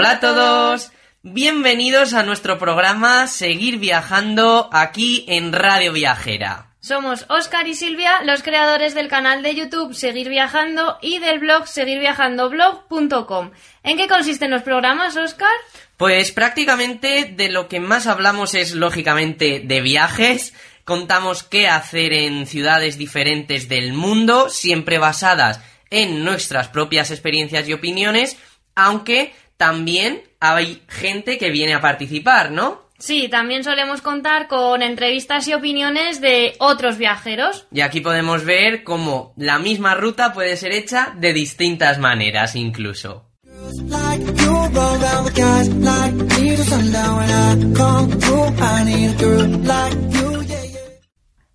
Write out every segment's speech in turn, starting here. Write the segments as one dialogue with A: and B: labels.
A: Hola a todos. Bienvenidos a nuestro programa Seguir Viajando aquí en Radio Viajera.
B: Somos Oscar y Silvia, los creadores del canal de YouTube Seguir Viajando y del blog seguirviajandoblog.com. ¿En qué consisten los programas, Oscar?
A: Pues prácticamente de lo que más hablamos es lógicamente de viajes. Contamos qué hacer en ciudades diferentes del mundo, siempre basadas en nuestras propias experiencias y opiniones, aunque también hay gente que viene a participar, ¿no?
B: Sí, también solemos contar con entrevistas y opiniones de otros viajeros.
A: Y aquí podemos ver cómo la misma ruta puede ser hecha de distintas maneras incluso.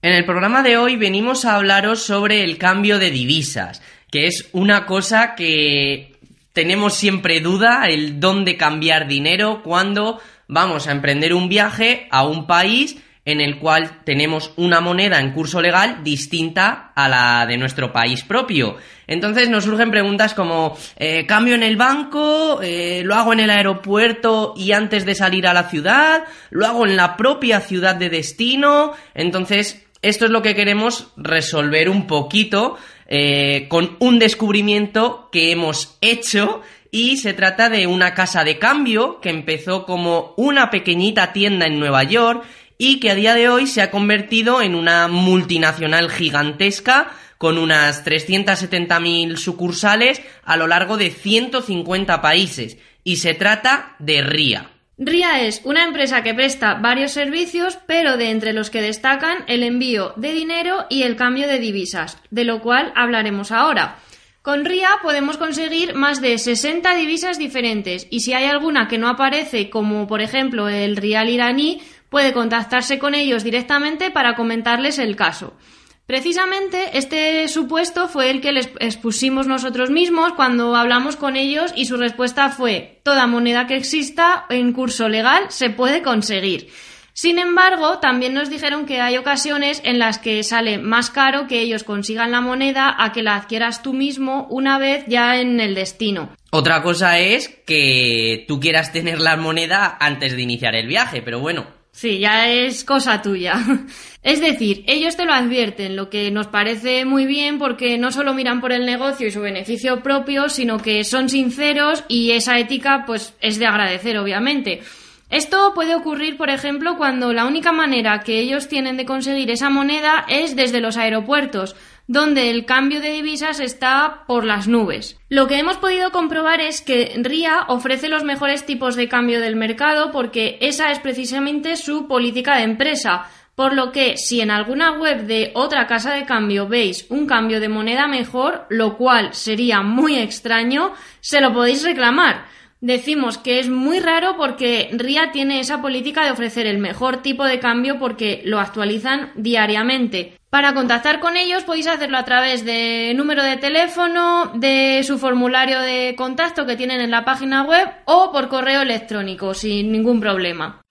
A: En el programa de hoy venimos a hablaros sobre el cambio de divisas, que es una cosa que tenemos siempre duda, el dónde cambiar dinero, cuando vamos a emprender un viaje a un país en el cual tenemos una moneda en curso legal distinta a la de nuestro país propio. Entonces nos surgen preguntas como, eh, ¿cambio en el banco? Eh, ¿Lo hago en el aeropuerto y antes de salir a la ciudad? ¿Lo hago en la propia ciudad de destino? Entonces, esto es lo que queremos resolver un poquito eh, con un descubrimiento que hemos hecho y se trata de una casa de cambio que empezó como una pequeñita tienda en Nueva York y que a día de hoy se ha convertido en una multinacional gigantesca con unas 370.000 sucursales a lo largo de 150 países y se trata de RIA.
B: RIA es una empresa que presta varios servicios, pero de entre los que destacan el envío de dinero y el cambio de divisas, de lo cual hablaremos ahora. Con RIA podemos conseguir más de 60 divisas diferentes y si hay alguna que no aparece, como por ejemplo el rial iraní, puede contactarse con ellos directamente para comentarles el caso. Precisamente este supuesto fue el que les expusimos nosotros mismos cuando hablamos con ellos y su respuesta fue toda moneda que exista en curso legal se puede conseguir. Sin embargo, también nos dijeron que hay ocasiones en las que sale más caro que ellos consigan la moneda a que la adquieras tú mismo una vez ya en el destino.
A: Otra cosa es que tú quieras tener la moneda antes de iniciar el viaje, pero bueno.
B: Sí, ya es cosa tuya. Es decir, ellos te lo advierten, lo que nos parece muy bien porque no solo miran por el negocio y su beneficio propio, sino que son sinceros y esa ética pues es de agradecer, obviamente. Esto puede ocurrir, por ejemplo, cuando la única manera que ellos tienen de conseguir esa moneda es desde los aeropuertos, donde el cambio de divisas está por las nubes. Lo que hemos podido comprobar es que RIA ofrece los mejores tipos de cambio del mercado porque esa es precisamente su política de empresa. Por lo que si en alguna web de otra casa de cambio veis un cambio de moneda mejor, lo cual sería muy extraño, se lo podéis reclamar decimos que es muy raro porque RIA tiene esa política de ofrecer el mejor tipo de cambio porque lo actualizan diariamente. Para contactar con ellos podéis hacerlo a través de número de teléfono, de su formulario de contacto que tienen en la página web o por correo electrónico sin ningún problema.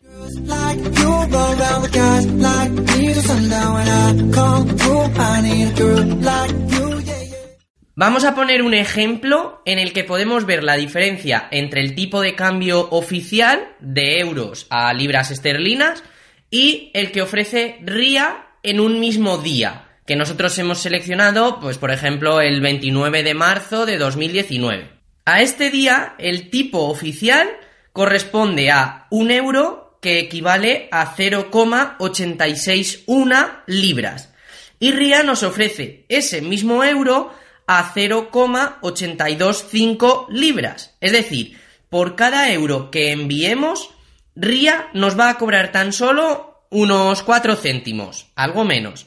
A: Vamos a poner un ejemplo en el que podemos ver la diferencia entre el tipo de cambio oficial de euros a libras esterlinas y el que ofrece RIA en un mismo día, que nosotros hemos seleccionado, pues por ejemplo, el 29 de marzo de 2019. A este día, el tipo oficial corresponde a un euro que equivale a 0,861 libras. Y RIA nos ofrece ese mismo euro a 0,825 libras. Es decir, por cada euro que enviemos, RIA nos va a cobrar tan solo unos 4 céntimos, algo menos.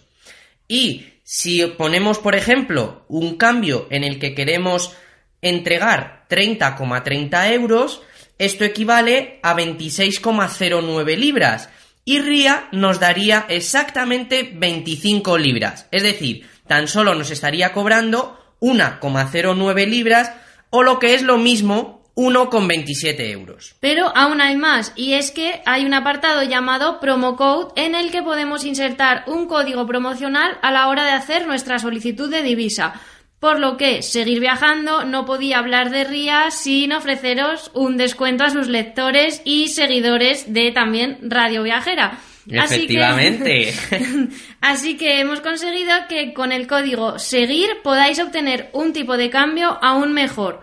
A: Y si ponemos, por ejemplo, un cambio en el que queremos entregar 30,30 euros, esto equivale a 26,09 libras. Y RIA nos daría exactamente 25 libras. Es decir, tan solo nos estaría cobrando 1,09 libras o lo que es lo mismo 1,27 euros.
B: Pero aún hay más, y es que hay un apartado llamado Promo Code en el que podemos insertar un código promocional a la hora de hacer nuestra solicitud de divisa. por lo que seguir viajando no podía hablar de RIA sin ofreceros un descuento a sus lectores y seguidores de también Radio Viajera.
A: Efectivamente.
B: Así que, así que hemos conseguido que con el código seguir podáis obtener un tipo de cambio aún mejor.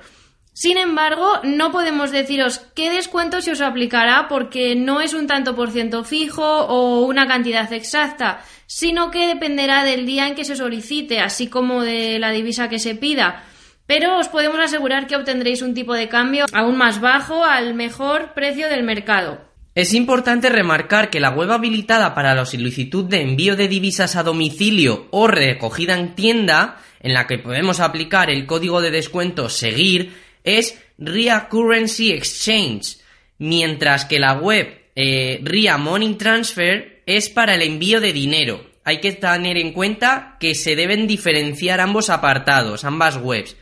B: Sin embargo, no podemos deciros qué descuento se os aplicará porque no es un tanto por ciento fijo o una cantidad exacta, sino que dependerá del día en que se solicite, así como de la divisa que se pida. Pero os podemos asegurar que obtendréis un tipo de cambio aún más bajo al mejor precio del mercado.
A: Es importante remarcar que la web habilitada para la solicitud de envío de divisas a domicilio o recogida en tienda, en la que podemos aplicar el código de descuento seguir, es RIA Currency Exchange, mientras que la web eh, RIA Money Transfer es para el envío de dinero. Hay que tener en cuenta que se deben diferenciar ambos apartados, ambas webs.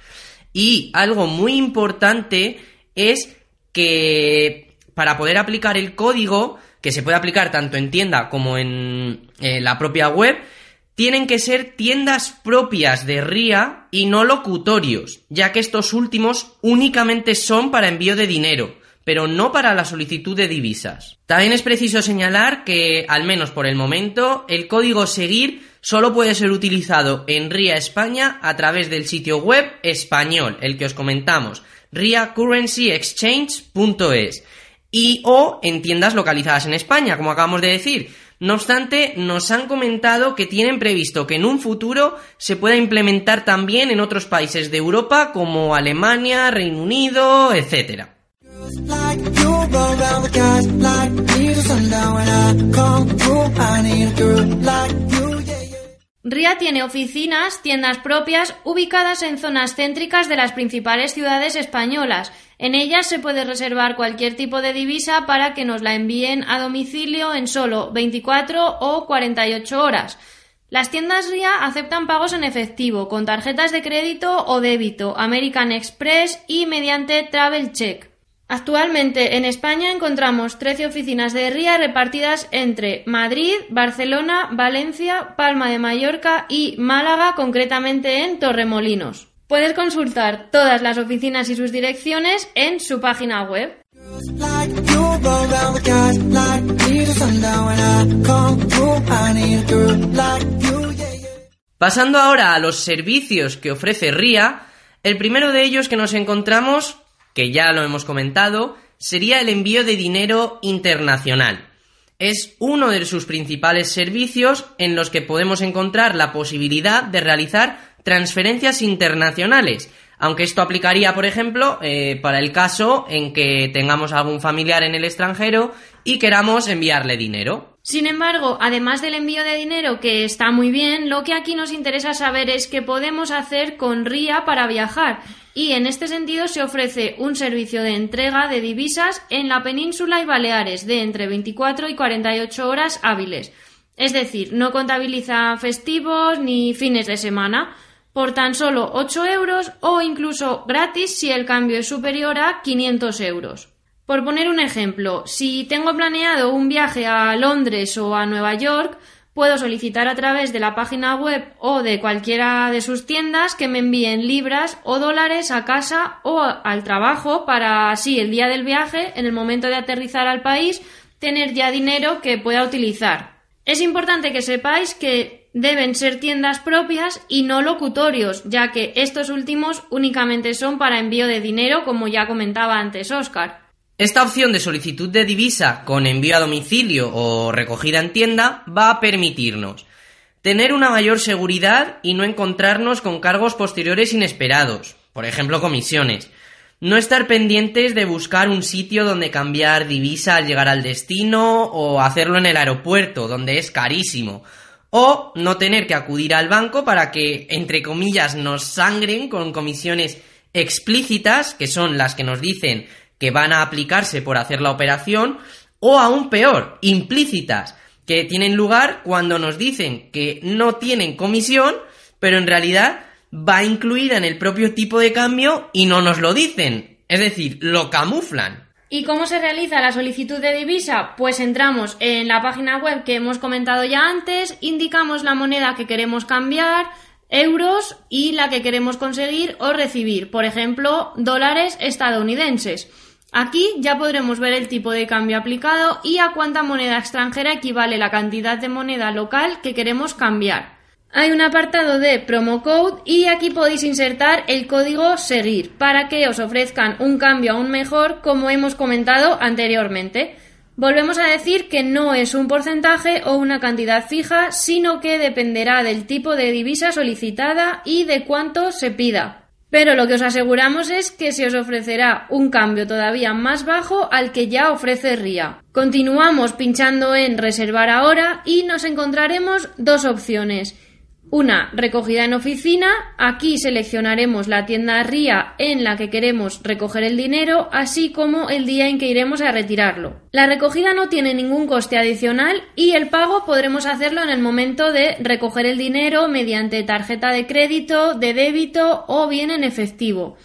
A: Y algo muy importante es que para poder aplicar el código, que se puede aplicar tanto en tienda como en eh, la propia web, tienen que ser tiendas propias de RIA y no locutorios, ya que estos últimos únicamente son para envío de dinero, pero no para la solicitud de divisas. También es preciso señalar que, al menos por el momento, el código seguir solo puede ser utilizado en RIA España a través del sitio web español, el que os comentamos, riacurrencyexchange.es, y o en tiendas localizadas en España, como acabamos de decir, no obstante, nos han comentado que tienen previsto que en un futuro se pueda implementar también en otros países de Europa como Alemania, Reino Unido, etc.
B: RIA tiene oficinas, tiendas propias, ubicadas en zonas céntricas de las principales ciudades españolas. En ellas se puede reservar cualquier tipo de divisa para que nos la envíen a domicilio en solo 24 o 48 horas. Las tiendas RIA aceptan pagos en efectivo, con tarjetas de crédito o débito, American Express y mediante Travel Check. Actualmente en España encontramos 13 oficinas de RIA repartidas entre Madrid, Barcelona, Valencia, Palma de Mallorca y Málaga, concretamente en Torremolinos. Puedes consultar todas las oficinas y sus direcciones en su página web.
A: Pasando ahora a los servicios que ofrece RIA, el primero de ellos que nos encontramos que ya lo hemos comentado, sería el envío de dinero internacional. Es uno de sus principales servicios en los que podemos encontrar la posibilidad de realizar transferencias internacionales, aunque esto aplicaría, por ejemplo, eh, para el caso en que tengamos algún familiar en el extranjero y queramos enviarle dinero.
B: Sin embargo, además del envío de dinero, que está muy bien, lo que aquí nos interesa saber es qué podemos hacer con RIA para viajar. Y en este sentido se ofrece un servicio de entrega de divisas en la península y Baleares de entre 24 y 48 horas hábiles. Es decir, no contabiliza festivos ni fines de semana por tan solo 8 euros o incluso gratis si el cambio es superior a 500 euros. Por poner un ejemplo, si tengo planeado un viaje a Londres o a Nueva York, puedo solicitar a través de la página web o de cualquiera de sus tiendas que me envíen libras o dólares a casa o al trabajo para así el día del viaje, en el momento de aterrizar al país, tener ya dinero que pueda utilizar. Es importante que sepáis que deben ser tiendas propias y no locutorios, ya que estos últimos únicamente son para envío de dinero, como ya comentaba antes Oscar.
A: Esta opción de solicitud de divisa con envío a domicilio o recogida en tienda va a permitirnos tener una mayor seguridad y no encontrarnos con cargos posteriores inesperados, por ejemplo comisiones, no estar pendientes de buscar un sitio donde cambiar divisa al llegar al destino o hacerlo en el aeropuerto, donde es carísimo, o no tener que acudir al banco para que, entre comillas, nos sangren con comisiones explícitas, que son las que nos dicen que van a aplicarse por hacer la operación, o aún peor, implícitas, que tienen lugar cuando nos dicen que no tienen comisión, pero en realidad va incluida en el propio tipo de cambio y no nos lo dicen. Es decir, lo camuflan.
B: ¿Y cómo se realiza la solicitud de divisa? Pues entramos en la página web que hemos comentado ya antes, indicamos la moneda que queremos cambiar, euros y la que queremos conseguir o recibir, por ejemplo, dólares estadounidenses. Aquí ya podremos ver el tipo de cambio aplicado y a cuánta moneda extranjera equivale la cantidad de moneda local que queremos cambiar. Hay un apartado de promo code y aquí podéis insertar el código seguir para que os ofrezcan un cambio aún mejor como hemos comentado anteriormente. Volvemos a decir que no es un porcentaje o una cantidad fija, sino que dependerá del tipo de divisa solicitada y de cuánto se pida. Pero lo que os aseguramos es que se os ofrecerá un cambio todavía más bajo al que ya ofrece RIA. Continuamos pinchando en reservar ahora y nos encontraremos dos opciones. Una, recogida en oficina. Aquí seleccionaremos la tienda RIA en la que queremos recoger el dinero, así como el día en que iremos a retirarlo. La recogida no tiene ningún coste adicional y el pago podremos hacerlo en el momento de recoger el dinero mediante tarjeta de crédito, de débito o bien en efectivo.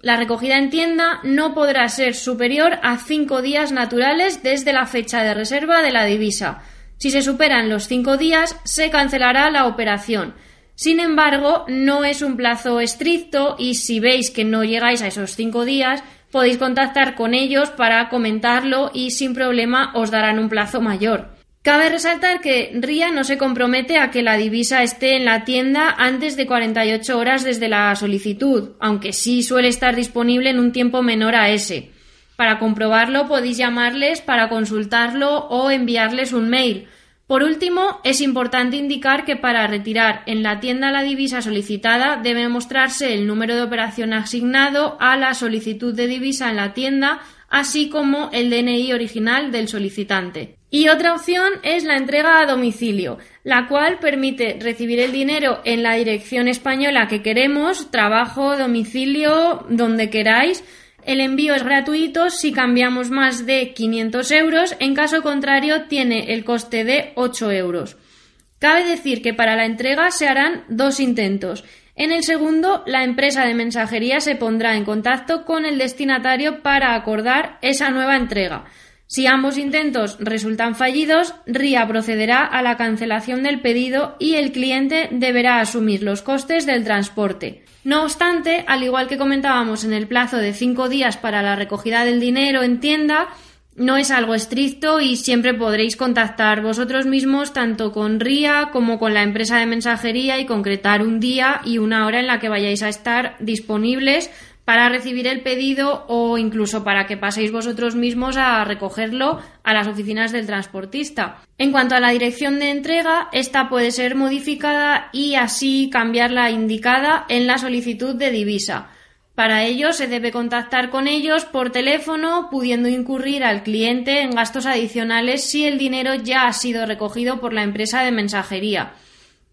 B: La recogida en tienda no podrá ser superior a cinco días naturales desde la fecha de reserva de la divisa. Si se superan los cinco días, se cancelará la operación. Sin embargo, no es un plazo estricto y si veis que no llegáis a esos cinco días, podéis contactar con ellos para comentarlo y sin problema os darán un plazo mayor. Cabe resaltar que RIA no se compromete a que la divisa esté en la tienda antes de 48 horas desde la solicitud, aunque sí suele estar disponible en un tiempo menor a ese. Para comprobarlo podéis llamarles para consultarlo o enviarles un mail. Por último, es importante indicar que para retirar en la tienda la divisa solicitada debe mostrarse el número de operación asignado a la solicitud de divisa en la tienda, así como el DNI original del solicitante. Y otra opción es la entrega a domicilio, la cual permite recibir el dinero en la dirección española que queremos, trabajo, domicilio, donde queráis, el envío es gratuito si cambiamos más de 500 euros, en caso contrario tiene el coste de 8 euros. Cabe decir que para la entrega se harán dos intentos. En el segundo, la empresa de mensajería se pondrá en contacto con el destinatario para acordar esa nueva entrega. Si ambos intentos resultan fallidos, RIA procederá a la cancelación del pedido y el cliente deberá asumir los costes del transporte. No obstante, al igual que comentábamos en el plazo de cinco días para la recogida del dinero en tienda, no es algo estricto y siempre podréis contactar vosotros mismos tanto con RIA como con la empresa de mensajería y concretar un día y una hora en la que vayáis a estar disponibles para recibir el pedido o incluso para que paséis vosotros mismos a recogerlo a las oficinas del transportista. En cuanto a la dirección de entrega, esta puede ser modificada y así cambiar la indicada en la solicitud de divisa. Para ello se debe contactar con ellos por teléfono, pudiendo incurrir al cliente en gastos adicionales si el dinero ya ha sido recogido por la empresa de mensajería.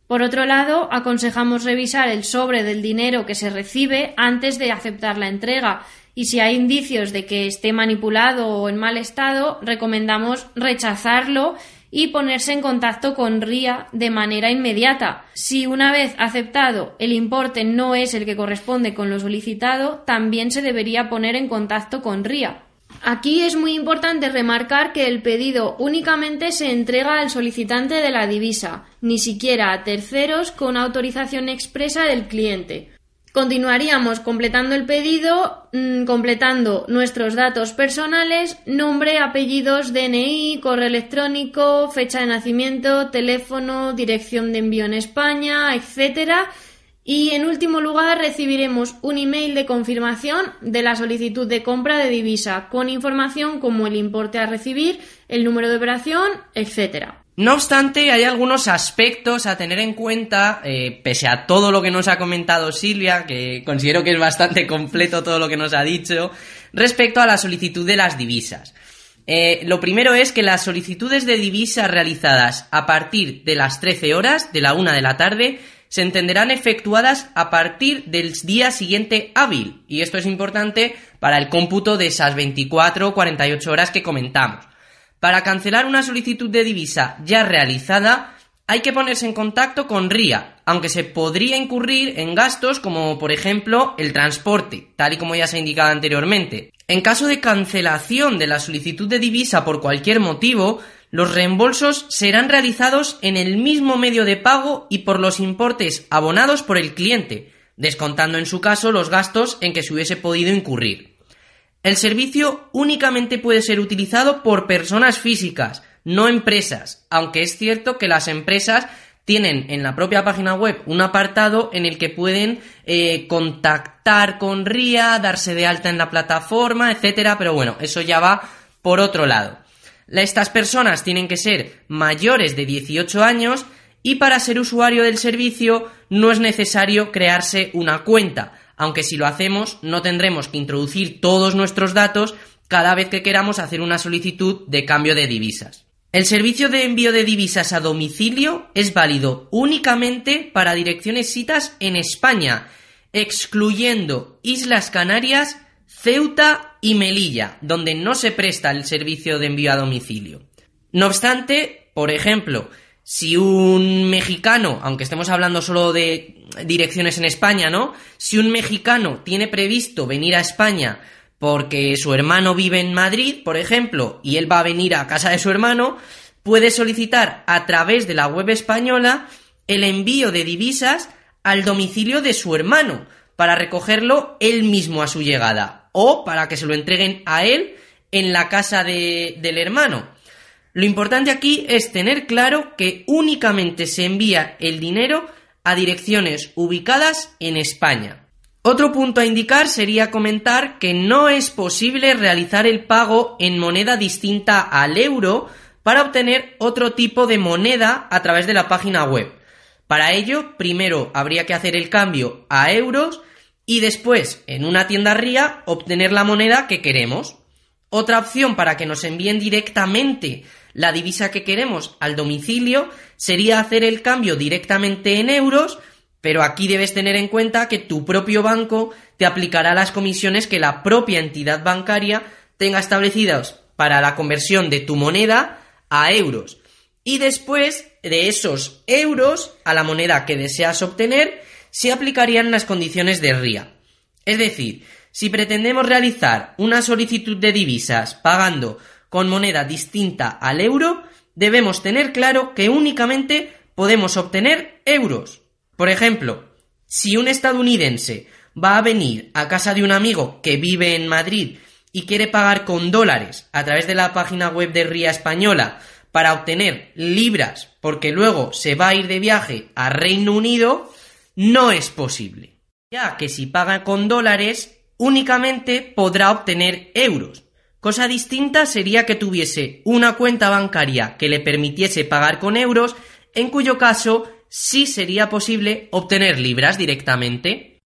B: Por otro lado, aconsejamos revisar el sobre del dinero que se recibe antes de aceptar la entrega y si hay indicios de que esté manipulado o en mal estado, recomendamos rechazarlo y ponerse en contacto con RIA de manera inmediata. Si una vez aceptado el importe no es el que corresponde con lo solicitado, también se debería poner en contacto con RIA. Aquí es muy importante remarcar que el pedido únicamente se entrega al solicitante de la divisa, ni siquiera a terceros con autorización expresa del cliente. Continuaríamos completando el pedido, mm, completando nuestros datos personales, nombre, apellidos, DNI, correo electrónico, fecha de nacimiento, teléfono, dirección de envío en España, etcétera, y en último lugar recibiremos un email de confirmación de la solicitud de compra de divisa con información como el importe a recibir, el número de operación, etc.
A: No obstante, hay algunos aspectos a tener en cuenta, eh, pese a todo lo que nos ha comentado Silvia, que considero que es bastante completo todo lo que nos ha dicho, respecto a la solicitud de las divisas. Eh, lo primero es que las solicitudes de divisas realizadas a partir de las 13 horas de la una de la tarde se entenderán efectuadas a partir del día siguiente hábil, y esto es importante para el cómputo de esas 24 o 48 horas que comentamos. Para cancelar una solicitud de divisa ya realizada, hay que ponerse en contacto con RIA, aunque se podría incurrir en gastos como por ejemplo el transporte, tal y como ya se ha indicado anteriormente. En caso de cancelación de la solicitud de divisa por cualquier motivo, los reembolsos serán realizados en el mismo medio de pago y por los importes abonados por el cliente, descontando en su caso los gastos en que se hubiese podido incurrir. El servicio únicamente puede ser utilizado por personas físicas, no empresas, aunque es cierto que las empresas tienen en la propia página web un apartado en el que pueden eh, contactar con RIA, darse de alta en la plataforma, etcétera, pero bueno, eso ya va por otro lado. Estas personas tienen que ser mayores de 18 años y para ser usuario del servicio no es necesario crearse una cuenta, aunque si lo hacemos no tendremos que introducir todos nuestros datos cada vez que queramos hacer una solicitud de cambio de divisas. El servicio de envío de divisas a domicilio es válido únicamente para direcciones citas en España, excluyendo Islas Canarias, Ceuta y Melilla, donde no se presta el servicio de envío a domicilio. No obstante, por ejemplo, si un mexicano, aunque estemos hablando solo de direcciones en España, ¿no? Si un mexicano tiene previsto venir a España porque su hermano vive en Madrid, por ejemplo, y él va a venir a casa de su hermano, puede solicitar a través de la web española el envío de divisas al domicilio de su hermano para recogerlo él mismo a su llegada o para que se lo entreguen a él en la casa del hermano. Lo importante aquí es tener claro que únicamente se envía el dinero a direcciones ubicadas en España. Otro punto a indicar sería comentar que no es posible realizar el pago en moneda distinta al euro para obtener otro tipo de moneda a través de la página web. Para ello, primero habría que hacer el cambio a euros y después, en una tienda RIA, obtener la moneda que queremos. Otra opción para que nos envíen directamente la divisa que queremos al domicilio sería hacer el cambio directamente en euros pero aquí debes tener en cuenta que tu propio banco te aplicará las comisiones que la propia entidad bancaria tenga establecidas para la conversión de tu moneda a euros. Y después de esos euros a la moneda que deseas obtener, se aplicarían las condiciones de RIA. Es decir, si pretendemos realizar una solicitud de divisas pagando con moneda distinta al euro, debemos tener claro que únicamente podemos obtener euros. Por ejemplo, si un estadounidense va a venir a casa de un amigo que vive en Madrid y quiere pagar con dólares a través de la página web de RIA Española para obtener libras porque luego se va a ir de viaje a Reino Unido, no es posible. Ya que si paga con dólares, únicamente podrá obtener euros. Cosa distinta sería que tuviese una cuenta bancaria que le permitiese pagar con euros, en cuyo caso sí sería posible obtener libras directamente.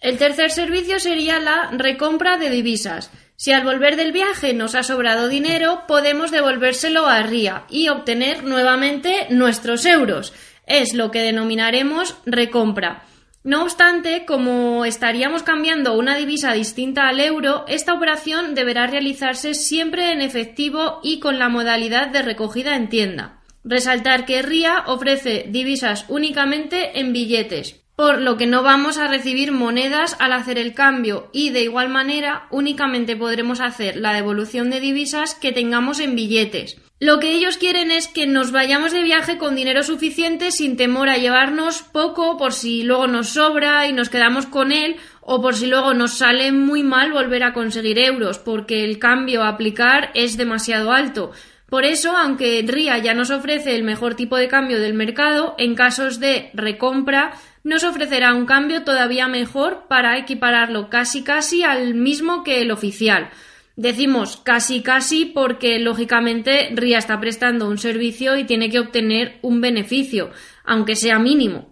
B: El tercer servicio sería la recompra de divisas. Si al volver del viaje nos ha sobrado dinero, podemos devolvérselo a RIA y obtener nuevamente nuestros euros. Es lo que denominaremos recompra. No obstante, como estaríamos cambiando una divisa distinta al euro, esta operación deberá realizarse siempre en efectivo y con la modalidad de recogida en tienda. Resaltar que RIA ofrece divisas únicamente en billetes, por lo que no vamos a recibir monedas al hacer el cambio y de igual manera únicamente podremos hacer la devolución de divisas que tengamos en billetes. Lo que ellos quieren es que nos vayamos de viaje con dinero suficiente sin temor a llevarnos poco por si luego nos sobra y nos quedamos con él o por si luego nos sale muy mal volver a conseguir euros porque el cambio a aplicar es demasiado alto. Por eso, aunque RIA ya nos ofrece el mejor tipo de cambio del mercado, en casos de recompra nos ofrecerá un cambio todavía mejor para equipararlo casi casi al mismo que el oficial. Decimos casi casi porque lógicamente RIA está prestando un servicio y tiene que obtener un beneficio, aunque sea mínimo.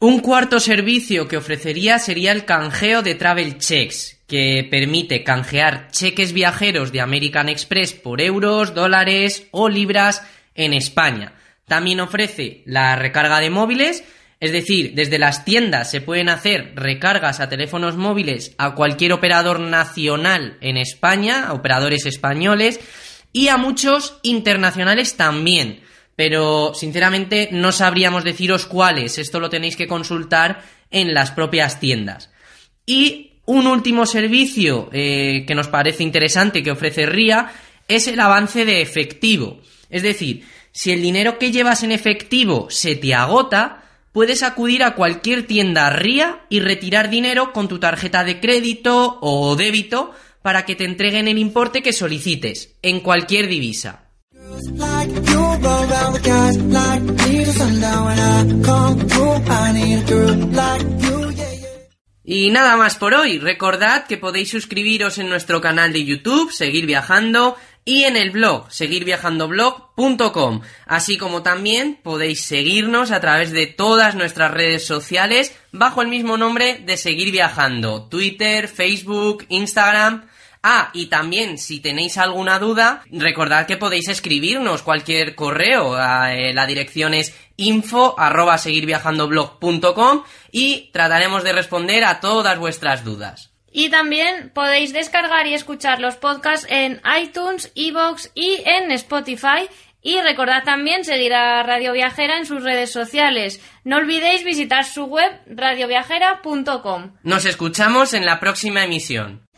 A: Un cuarto servicio que ofrecería sería el canjeo de Travel Checks, que permite canjear cheques viajeros de American Express por euros, dólares o libras en España. También ofrece la recarga de móviles, es decir, desde las tiendas se pueden hacer recargas a teléfonos móviles a cualquier operador nacional en España, a operadores españoles, y a muchos internacionales también. Pero sinceramente no sabríamos deciros cuáles, esto lo tenéis que consultar en las propias tiendas. Y un último servicio eh, que nos parece interesante que ofrece RIA es el avance de efectivo. Es decir, si el dinero que llevas en efectivo se te agota, puedes acudir a cualquier tienda RIA y retirar dinero con tu tarjeta de crédito o débito para que te entreguen el importe que solicites, en cualquier divisa. Y nada más por hoy. Recordad que podéis suscribiros en nuestro canal de YouTube, seguir viajando y en el blog, seguirviajandoblog.com, así como también podéis seguirnos a través de todas nuestras redes sociales bajo el mismo nombre de Seguir Viajando, Twitter, Facebook, Instagram. Ah, y también si tenéis alguna duda, recordad que podéis escribirnos cualquier correo. Eh, la dirección es info arroba seguirviajandoblog.com y trataremos de responder a todas vuestras dudas.
B: Y también podéis descargar y escuchar los podcasts en iTunes, Evox y en Spotify. Y recordad también seguir a Radio Viajera en sus redes sociales. No olvidéis visitar su web radioviajera.com.
A: Nos escuchamos en la próxima emisión.